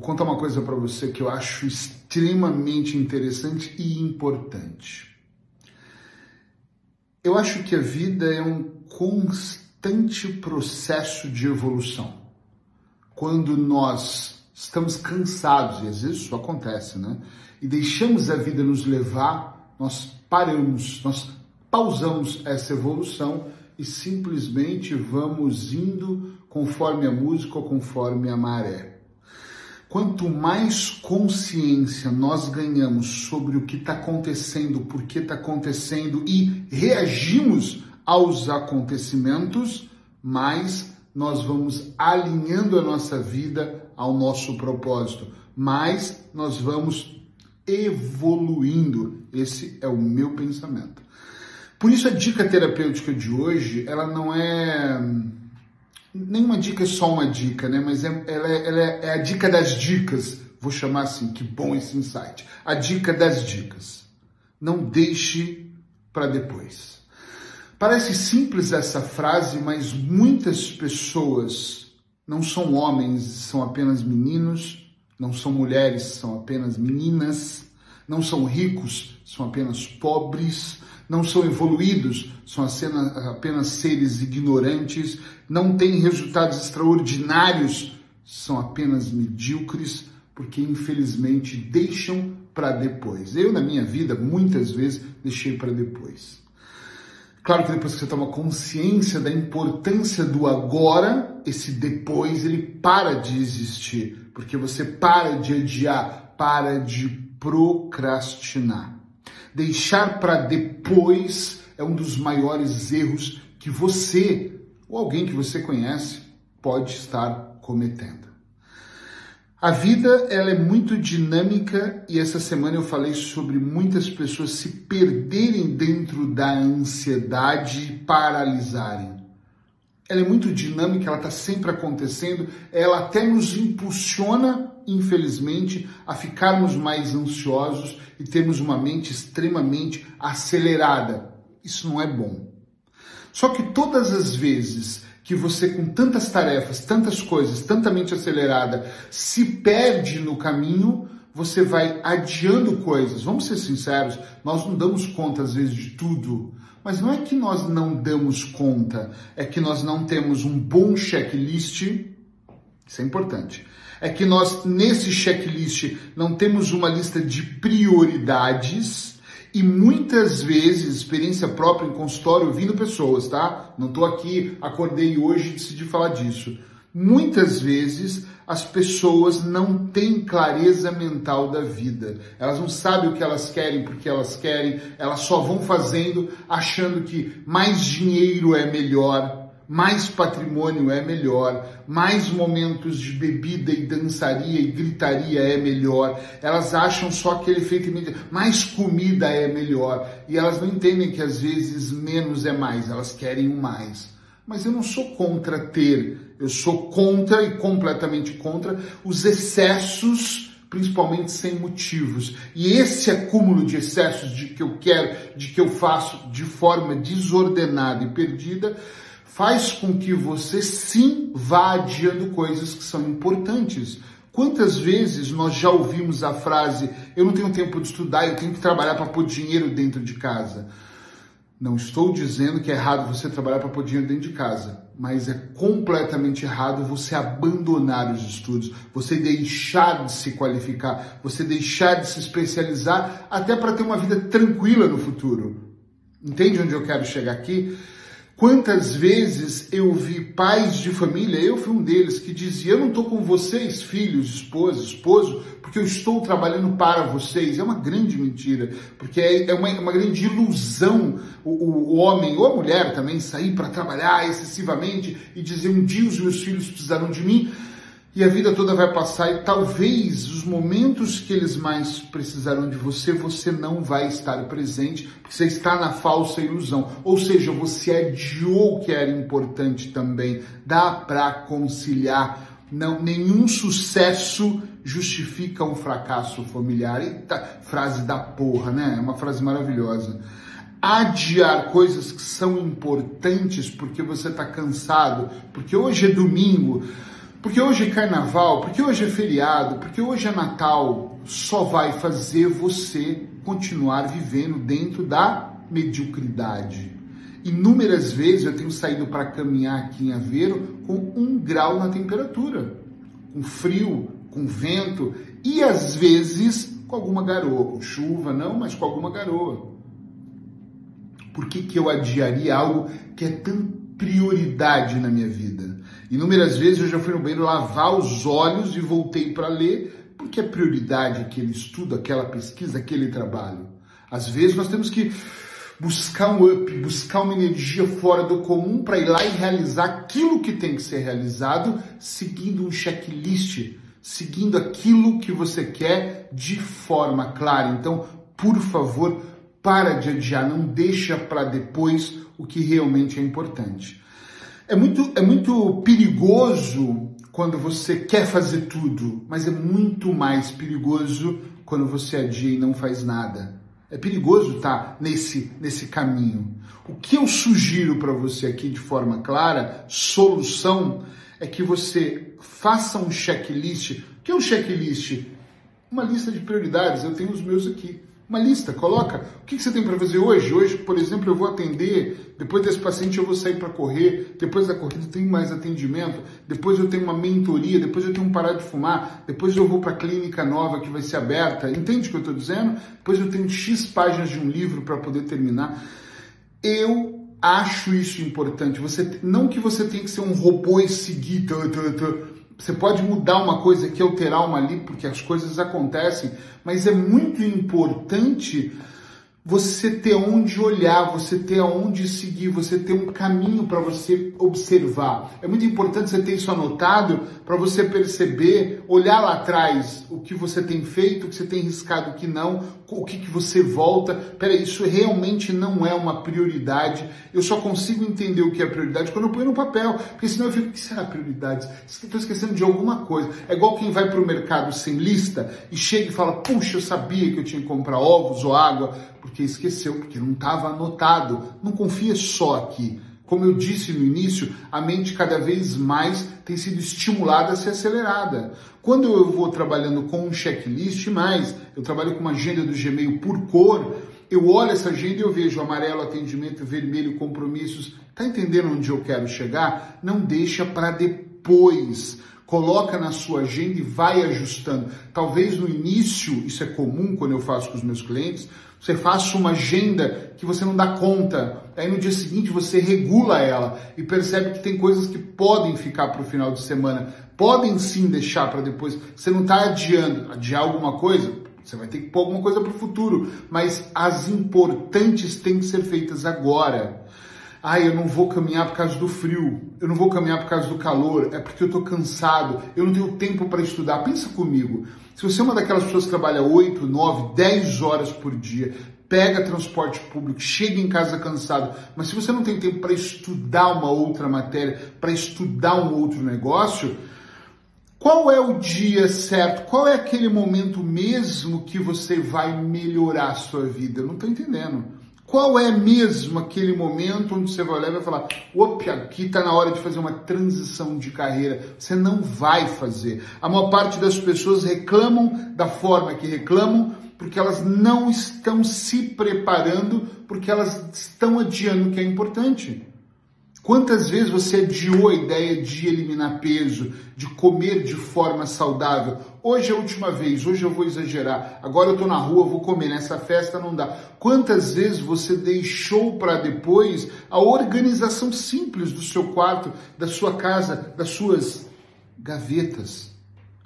Vou contar uma coisa para você que eu acho extremamente interessante e importante. Eu acho que a vida é um constante processo de evolução. Quando nós estamos cansados, e às vezes isso acontece, né? E deixamos a vida nos levar, nós paramos, nós pausamos essa evolução e simplesmente vamos indo conforme a música ou conforme a maré. Quanto mais consciência nós ganhamos sobre o que está acontecendo, por que está acontecendo e reagimos aos acontecimentos, mais nós vamos alinhando a nossa vida ao nosso propósito, mais nós vamos evoluindo. Esse é o meu pensamento. Por isso a dica terapêutica de hoje, ela não é nenhuma dica é só uma dica, né? Mas é, ela, é, ela é, é a dica das dicas. Vou chamar assim, que bom esse insight. A dica das dicas. Não deixe para depois. Parece simples essa frase, mas muitas pessoas não são homens, são apenas meninos, não são mulheres, são apenas meninas, não são ricos, são apenas pobres, não são evoluídos, são apenas seres ignorantes, não têm resultados extraordinários, são apenas medíocres, porque infelizmente deixam para depois. Eu, na minha vida, muitas vezes deixei para depois. Claro que depois que você toma consciência da importância do agora, esse depois ele para de existir, porque você para de adiar, para de procrastinar. Deixar para depois é um dos maiores erros que você ou alguém que você conhece pode estar cometendo. A vida ela é muito dinâmica e essa semana eu falei sobre muitas pessoas se perderem dentro da ansiedade e paralisarem. Ela é muito dinâmica, ela está sempre acontecendo, ela até nos impulsiona, infelizmente, a ficarmos mais ansiosos e termos uma mente extremamente acelerada. Isso não é bom. Só que todas as vezes que você, com tantas tarefas, tantas coisas, tanta mente acelerada, se perde no caminho, você vai adiando coisas. Vamos ser sinceros, nós não damos conta às vezes de tudo. Mas não é que nós não damos conta, é que nós não temos um bom checklist. Isso é importante é que nós, nesse checklist, não temos uma lista de prioridades e muitas vezes, experiência própria em consultório, ouvindo pessoas, tá? Não estou aqui, acordei hoje e decidi falar disso. Muitas vezes as pessoas não têm clareza mental da vida. Elas não sabem o que elas querem porque elas querem, elas só vão fazendo achando que mais dinheiro é melhor, mais patrimônio é melhor, mais momentos de bebida e dançaria e gritaria é melhor. Elas acham só aquele efeito mais comida é melhor e elas não entendem que às vezes menos é mais, elas querem o mais. Mas eu não sou contra ter, eu sou contra e completamente contra os excessos principalmente sem motivos. E esse acúmulo de excessos de que eu quero, de que eu faço de forma desordenada e perdida, faz com que você sim vá adiando coisas que são importantes. Quantas vezes nós já ouvimos a frase: eu não tenho tempo de estudar, eu tenho que trabalhar para pôr dinheiro dentro de casa? Não estou dizendo que é errado você trabalhar para pôr dinheiro dentro de casa, mas é completamente errado você abandonar os estudos, você deixar de se qualificar, você deixar de se especializar até para ter uma vida tranquila no futuro. Entende onde eu quero chegar aqui? Quantas vezes eu vi pais de família, eu fui um deles, que dizia: Eu não estou com vocês, filhos, esposa, esposo, porque eu estou trabalhando para vocês. É uma grande mentira, porque é, é uma, uma grande ilusão o, o, homem ou a mulher também sair para trabalhar excessivamente e dizer: Um dia os meus filhos precisarão de mim e a vida toda vai passar e talvez os momentos que eles mais precisarão de você, você não vai estar presente, porque você está na falsa ilusão. Ou seja, você adiou o que era importante também. Dá para conciliar. Não, nenhum sucesso justifica um fracasso familiar. Eita, frase da porra, né? É uma frase maravilhosa. Adiar coisas que são importantes porque você está cansado, porque hoje é domingo porque hoje é carnaval, porque hoje é feriado, porque hoje é Natal, só vai fazer você continuar vivendo dentro da mediocridade. Inúmeras vezes eu tenho saído para caminhar aqui em Aveiro com um grau na temperatura, com frio, com vento e às vezes com alguma garoa, com chuva não, mas com alguma garoa. Por que, que eu adiaria algo que é tão prioridade na minha vida? Inúmeras vezes eu já fui no banheiro lavar os olhos e voltei para ler, porque é prioridade aquele estudo, aquela pesquisa, aquele trabalho. Às vezes nós temos que buscar um up, buscar uma energia fora do comum para ir lá e realizar aquilo que tem que ser realizado, seguindo um checklist, seguindo aquilo que você quer de forma clara. Então, por favor, para de adiar, não deixa para depois o que realmente é importante. É muito, é muito perigoso quando você quer fazer tudo, mas é muito mais perigoso quando você adia e não faz nada. É perigoso estar nesse, nesse caminho. O que eu sugiro para você aqui de forma clara, solução, é que você faça um checklist. O que é um checklist? Uma lista de prioridades. Eu tenho os meus aqui uma lista, coloca o que, você tem para fazer hoje. Hoje, por exemplo, eu vou atender, depois desse paciente eu vou sair para correr, depois da corrida tem mais atendimento, depois eu tenho uma mentoria, depois eu tenho um parar de fumar, depois eu vou para a clínica nova que vai ser aberta. Entende o que eu estou dizendo? Depois eu tenho X páginas de um livro para poder terminar. Eu acho isso importante. Você não que você tenha que ser um robô e seguir, você pode mudar uma coisa aqui, alterar uma ali, porque as coisas acontecem, mas é muito importante você ter onde olhar, você ter aonde seguir, você ter um caminho para você observar. É muito importante você ter isso anotado para você perceber, olhar lá atrás o que você tem feito, o que você tem riscado, o que não, o que, que você volta. Peraí, isso realmente não é uma prioridade. Eu só consigo entender o que é prioridade quando eu ponho no papel, porque senão eu fico, o que será prioridade? Estou esquecendo de alguma coisa. É igual quem vai para o mercado sem lista e chega e fala, puxa, eu sabia que eu tinha que comprar ovos ou água porque esqueceu, porque não estava anotado. Não confia só aqui. Como eu disse no início, a mente cada vez mais tem sido estimulada a ser acelerada. Quando eu vou trabalhando com um checklist, mais, eu trabalho com uma agenda do Gmail por cor, eu olho essa agenda e eu vejo amarelo, atendimento, vermelho, compromissos. Tá entendendo onde eu quero chegar? Não deixa para depois coloca na sua agenda e vai ajustando. Talvez no início, isso é comum quando eu faço com os meus clientes, você faça uma agenda que você não dá conta. Aí no dia seguinte você regula ela e percebe que tem coisas que podem ficar para o final de semana, podem sim deixar para depois. Você não está adiando, adiar alguma coisa, você vai ter que pôr alguma coisa para o futuro, mas as importantes têm que ser feitas agora. Ah, eu não vou caminhar por causa do frio, eu não vou caminhar por causa do calor, é porque eu estou cansado, eu não tenho tempo para estudar. Pensa comigo, se você é uma daquelas pessoas que trabalha 8, 9, 10 horas por dia, pega transporte público, chega em casa cansado, mas se você não tem tempo para estudar uma outra matéria, para estudar um outro negócio, qual é o dia certo? Qual é aquele momento mesmo que você vai melhorar a sua vida? Eu não estou entendendo. Qual é mesmo aquele momento onde você vai olhar e vai falar: opa, aqui está na hora de fazer uma transição de carreira? Você não vai fazer. A maior parte das pessoas reclamam da forma que reclamam porque elas não estão se preparando, porque elas estão adiando o que é importante. Quantas vezes você adiou a ideia de eliminar peso, de comer de forma saudável? Hoje é a última vez, hoje eu vou exagerar. Agora eu estou na rua, vou comer, nessa festa não dá. Quantas vezes você deixou para depois a organização simples do seu quarto, da sua casa, das suas gavetas?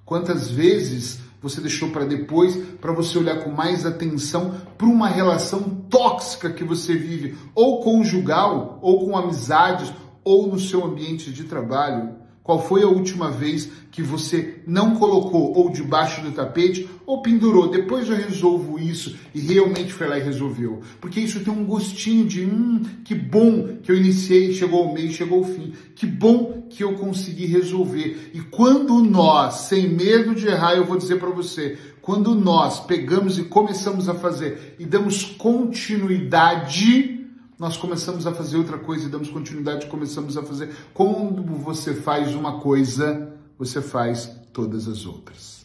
Quantas vezes você deixou para depois, para você olhar com mais atenção para uma relação tóxica que você vive, ou conjugal, ou com amizades, ou no seu ambiente de trabalho. Qual foi a última vez que você não colocou ou debaixo do tapete ou pendurou? Depois eu resolvo isso e realmente foi lá e resolveu. Porque isso tem um gostinho de hum, que bom que eu iniciei, chegou o meio, chegou o fim. Que bom que eu consegui resolver. E quando nós, sem medo de errar, eu vou dizer para você, quando nós pegamos e começamos a fazer e damos continuidade nós começamos a fazer outra coisa e damos continuidade, começamos a fazer. Quando você faz uma coisa você faz todas as outras.